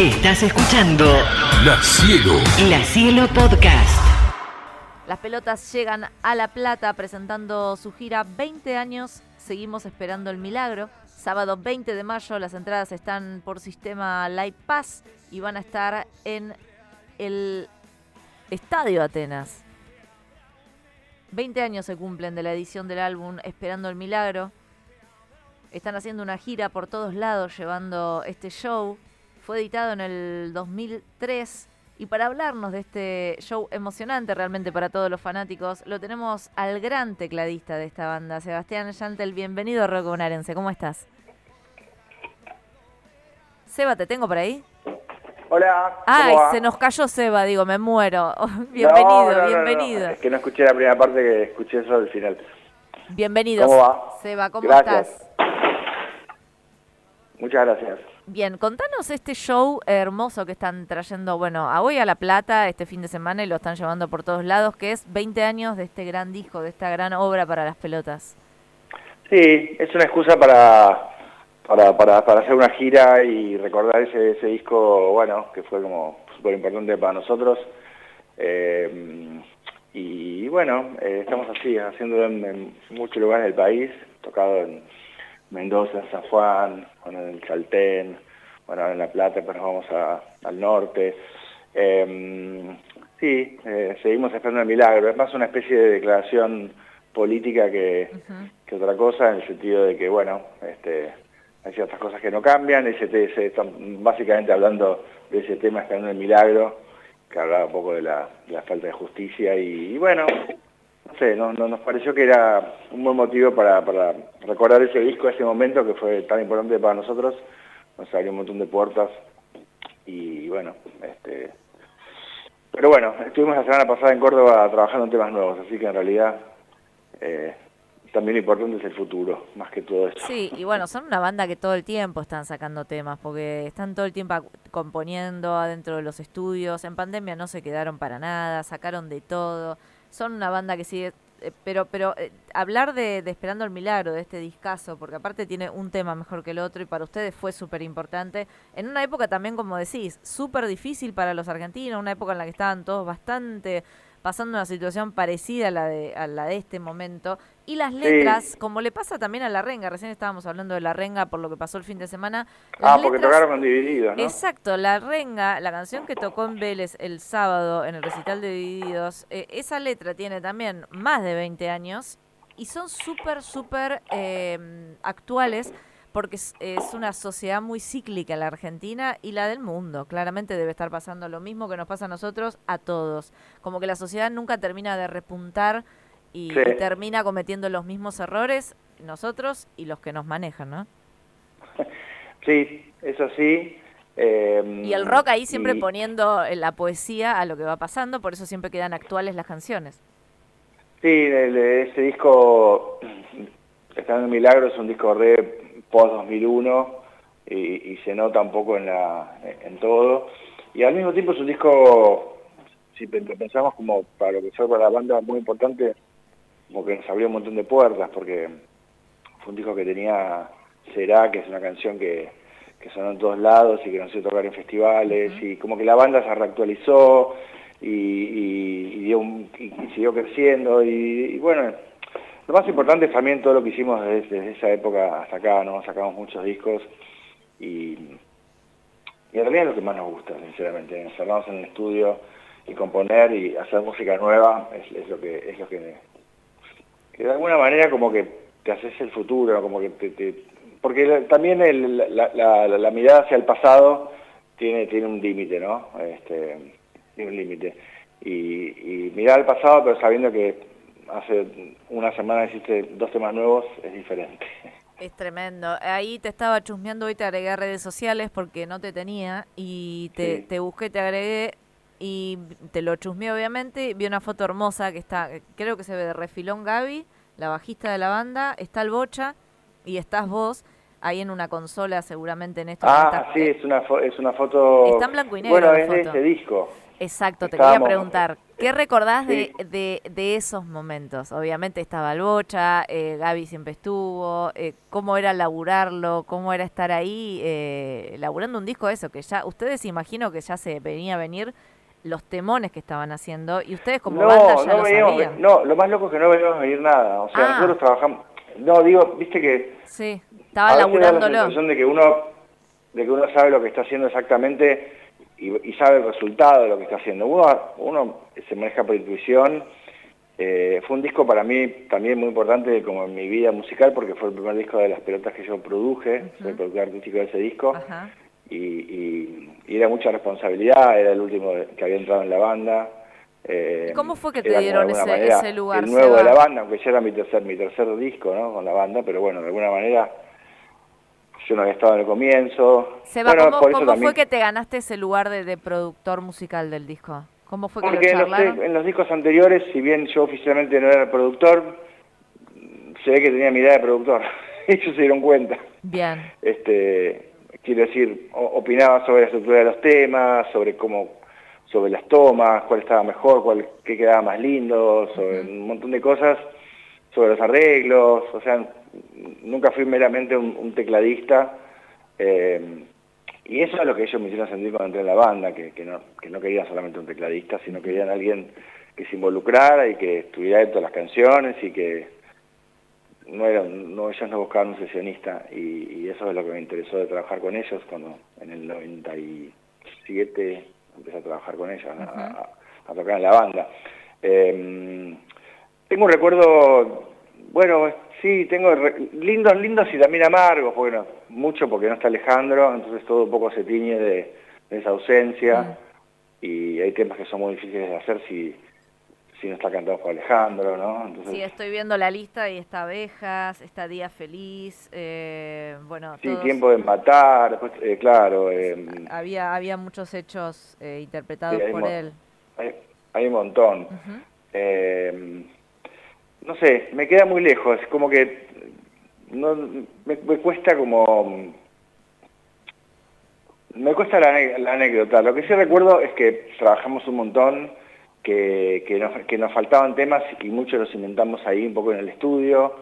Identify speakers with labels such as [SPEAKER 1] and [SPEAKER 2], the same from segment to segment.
[SPEAKER 1] Estás escuchando
[SPEAKER 2] La Cielo.
[SPEAKER 1] La Cielo Podcast.
[SPEAKER 3] Las pelotas llegan a La Plata presentando su gira 20 años. Seguimos esperando el milagro. Sábado 20 de mayo las entradas están por sistema Live Pass y van a estar en el Estadio Atenas. 20 años se cumplen de la edición del álbum Esperando el Milagro. Están haciendo una gira por todos lados llevando este show. Fue editado en el 2003 y para hablarnos de este show emocionante realmente para todos los fanáticos, lo tenemos al gran tecladista de esta banda, Sebastián Yantel. Bienvenido a Rock Bonaerense, ¿cómo estás? Seba, ¿te tengo por ahí?
[SPEAKER 4] Hola. ¿cómo
[SPEAKER 3] Ay,
[SPEAKER 4] va?
[SPEAKER 3] se nos cayó Seba, digo, me muero. bienvenido,
[SPEAKER 4] No, no, no, no.
[SPEAKER 3] bienvenido.
[SPEAKER 4] Es que no escuché la primera parte, que escuché eso al final.
[SPEAKER 3] Bienvenido.
[SPEAKER 4] ¿Cómo va?
[SPEAKER 3] Seba, ¿cómo
[SPEAKER 4] Gracias.
[SPEAKER 3] estás?
[SPEAKER 4] Muchas gracias.
[SPEAKER 3] Bien, contanos este show hermoso que están trayendo, bueno, a hoy a La Plata este fin de semana y lo están llevando por todos lados, que es 20 años de este gran disco, de esta gran obra para las pelotas.
[SPEAKER 4] Sí, es una excusa para, para, para, para hacer una gira y recordar ese, ese disco, bueno, que fue como súper importante para nosotros. Eh, y bueno, eh, estamos así, haciéndolo en, en muchos lugares del país, tocado en Mendoza, en San Juan, bueno, en el Chaltén, bueno, en La Plata, nos vamos a- al norte. Eh, sí, eh, seguimos esperando el milagro. Es más una especie de declaración política que, que otra cosa, en el sentido de que, bueno, este, hay ciertas cosas que no cambian, se están básicamente hablando de ese tema, esperando el milagro, que hablaba un poco de la, de la falta de justicia, y, y bueno, no sé, no, no- nos pareció que era un buen motivo para, para recordar ese disco, ese momento que fue tan importante para nosotros, nos abrió un montón de puertas, y bueno, este... Pero bueno, estuvimos la semana pasada en Córdoba trabajando en temas nuevos, así que en realidad eh, también lo importante es el futuro, más que todo eso.
[SPEAKER 3] Sí, y bueno, son una banda que todo el tiempo están sacando temas, porque están todo el tiempo componiendo adentro de los estudios. En pandemia no se quedaron para nada, sacaron de todo. Son una banda que sigue... eh, Pero, pero eh, hablar de, de Esperando el Milagro, de este discazo, porque aparte tiene un tema mejor que el otro y para ustedes fue súper importante, en una época también, como decís, súper difícil para los argentinos, una época en la que estaban todos bastante pasando una situación parecida a la de, a la de este momento, y las
[SPEAKER 4] Sí.
[SPEAKER 3] letras, como le pasa también a La Renga, recién estábamos hablando de La Renga por lo que pasó el fin de semana.
[SPEAKER 4] Ah, porque
[SPEAKER 3] letras-
[SPEAKER 4] tocaron Divididos, ¿no?
[SPEAKER 3] Exacto, La Renga, la canción que tocó en Vélez el sábado en el recital de Divididos, eh, esa letra tiene también más de 20 años y son súper, súper eh, actuales porque es, es una sociedad muy cíclica la Argentina y la del mundo. Claramente debe estar pasando lo mismo que nos pasa a nosotros, a todos. Como que la sociedad nunca termina de repuntar y,
[SPEAKER 4] Sí.
[SPEAKER 3] y termina cometiendo los mismos errores, nosotros y los que nos manejan, ¿no?
[SPEAKER 4] Sí, eso sí. eh,
[SPEAKER 3] Y el rock ahí siempre
[SPEAKER 4] y-
[SPEAKER 3] poniendo eh, la poesía a lo que va pasando, por eso siempre quedan actuales las canciones.
[SPEAKER 4] Sí, el- ese disco, Está en Milagro, es un disco re post-2001 y, y se nota un poco en, la, en todo. Y al mismo tiempo es un disco, si pe- pensamos como para lo que fue para la banda, muy importante, como que nos abrió un montón de puertas, porque fue un disco que tenía Será, que es una canción que, que sonó en todos lados y que nos hizo tocar en festivales, y como que la banda se reactualizó y, y- y dio un- y- siguió creciendo, y bueno, lo más importante es también todo lo que hicimos desde, esa época hasta acá, ¿no? Sacamos muchos discos y, en realidad es lo que más nos gusta, sinceramente, encerrarnos en el estudio y componer y hacer música nueva es, lo que es lo que, de alguna manera como que te haces el futuro, como que te, porque también la, mirada hacia el pasado tiene tiene un límite, ¿no? Este, tiene un límite y mirar al pasado pero sabiendo que hace una semana hiciste dos temas nuevos es diferente.
[SPEAKER 3] Es tremendo. Ahí te estaba chusmeando hoy, te agregué a redes sociales porque no te tenía y te,
[SPEAKER 4] Sí.
[SPEAKER 3] te busqué, te agregué y te lo chusmeé obviamente. Vi una foto hermosa que está, creo que se ve de refilón Gaby, la bajista de la banda, está el Bocha y estás vos ahí en una consola seguramente en esto.
[SPEAKER 4] Ah, sí, es una, fo- es una foto...
[SPEAKER 3] Está en blanco y negro
[SPEAKER 4] Bueno, es de este disco.
[SPEAKER 3] Exacto, te quería preguntar. ¿Qué recordás de, de, de, esos momentos? Obviamente estaba el Bocha, eh, Gaby siempre estuvo, eh, ¿cómo era laburarlo? ¿Cómo era estar ahí eh, laburando un disco eso? Que ya, ustedes imagino que ya se venía a venir los temones que estaban haciendo y ustedes como banda ya
[SPEAKER 4] no
[SPEAKER 3] lo
[SPEAKER 4] veníamos,
[SPEAKER 3] sabían.
[SPEAKER 4] No, lo más loco es que no veníamos a venir nada. O sea,
[SPEAKER 3] Ah.
[SPEAKER 4] nosotros trabajamos... No, digo, viste que...
[SPEAKER 3] Sí,
[SPEAKER 4] a
[SPEAKER 3] estaba
[SPEAKER 4] veces da la
[SPEAKER 3] laburándolo.
[SPEAKER 4] sensación de que uno, de que uno sabe lo que está haciendo exactamente y, y sabe el resultado de lo que está haciendo. Uno, uno se maneja por intuición. Eh, fue un disco para mí también muy importante como en mi vida musical porque fue el primer disco de las pelotas que yo produje, soy productor artístico de ese disco
[SPEAKER 3] Ajá.
[SPEAKER 4] y, y- y era mucha responsabilidad, era el último que había entrado en la banda. eh,
[SPEAKER 3] ¿Y cómo fue que te dieron ese-
[SPEAKER 4] manera
[SPEAKER 3] ese lugar,
[SPEAKER 4] El nuevo de la banda, aunque ya era mi tercer, mi tercer disco ¿no? con la banda, pero bueno, de alguna manera yo no había estado en el comienzo.
[SPEAKER 3] Seba,
[SPEAKER 4] Bueno,
[SPEAKER 3] ¿cómo,
[SPEAKER 4] por eso
[SPEAKER 3] cómo
[SPEAKER 4] también-
[SPEAKER 3] fue que te ganaste ese lugar de, de productor musical del disco? ¿Cómo fue que
[SPEAKER 4] Porque
[SPEAKER 3] lo
[SPEAKER 4] en los,
[SPEAKER 3] charlaron?
[SPEAKER 4] en los discos anteriores, si bien yo oficialmente no era el productor, se ve que tenía mi idea de productor. Ellos se dieron cuenta.
[SPEAKER 3] Bien,
[SPEAKER 4] Este, quiero decir, opinaba sobre la estructura de los temas, sobre cómo, sobre las tomas, cuál estaba mejor, cuál qué quedaba más lindo, sobre un montón de cosas, sobre los arreglos, o sea, nunca fui meramente un, un tecladista. eh, y eso es lo que ellos me hicieron sentir cuando entré en la banda, que, que no, que no querían solamente un tecladista, sino querían alguien que se involucrara y que estuviera dentro de las canciones y que no eran, no, ellos no buscaban un sesionista y, y eso es lo que me interesó de trabajar con ellos cuando en el 97 empecé a trabajar con ellos, a tocar en la banda. Eh, tengo un recuerdo, bueno, sí, tengo lindos, lindos y también amargos, bueno, mucho porque no está Alejandro, entonces todo un poco se tiñe de, de esa ausencia y hay temas que son muy difíciles de hacer si, si no está cantado por Alejandro, ¿no? Entonces,
[SPEAKER 3] sí, estoy viendo la lista y está Abejas, está Día Feliz, eh, bueno,
[SPEAKER 4] Sí,
[SPEAKER 3] todos-
[SPEAKER 4] tiempo de matar, después, eh, claro, eh,
[SPEAKER 3] había, había muchos hechos interpretados
[SPEAKER 4] Sí,
[SPEAKER 3] por él.
[SPEAKER 4] hay, hay un montón. No sé, me queda muy lejos, como que no, me, me cuesta como... Me cuesta la, anécdota. Lo que sí recuerdo es que trabajamos un montón, que, que, nos, que nos faltaban temas y muchos los inventamos ahí un poco en el estudio,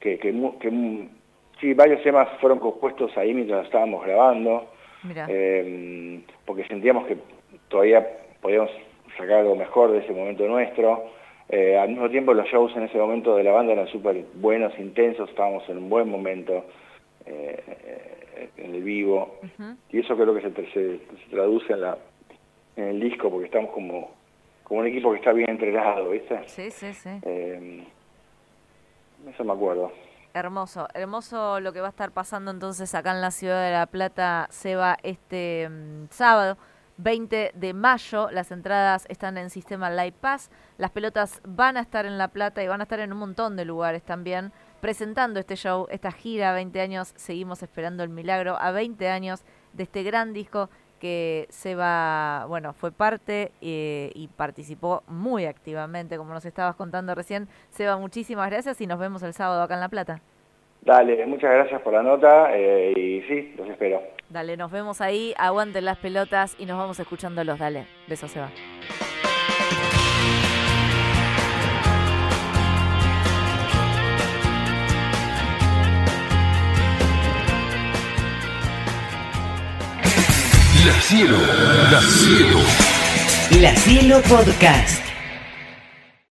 [SPEAKER 4] que, que, que sí, varios temas fueron compuestos ahí mientras estábamos grabando. Eh, porque sentíamos que todavía podíamos sacar algo mejor de ese momento nuestro. Eh, al mismo tiempo los shows en ese momento de la banda eran súper buenos, intensos, estábamos en un buen momento eh, en el vivo. Y eso creo que se, tra- se- se traduce en, la, en el disco porque estamos como, como un equipo que está bien entrenado, ¿viste?
[SPEAKER 3] sí, sí, sí.
[SPEAKER 4] Eh, eso me acuerdo.
[SPEAKER 3] Hermoso, hermoso lo que va a estar pasando entonces acá en la ciudad de La Plata, Seba, este mm, sábado 20 de mayo. Las entradas están en sistema Live Pass. Las pelotas van a estar en La Plata y van a estar en un montón de lugares también presentando este show, esta gira. 20 años, seguimos esperando el milagro. A 20 años de este gran disco que Seba, bueno, fue parte eh, y participó muy activamente, como nos estabas contando recién. Seba, muchísimas gracias y nos vemos el sábado acá en La Plata.
[SPEAKER 4] Dale, muchas gracias por la nota eh, y sí, los espero.
[SPEAKER 3] Dale, nos vemos ahí, aguanten las pelotas y nos vamos escuchándolos. Dale, besos, Seba.
[SPEAKER 2] La cielo, la cielo.
[SPEAKER 1] La Cielo Podcast.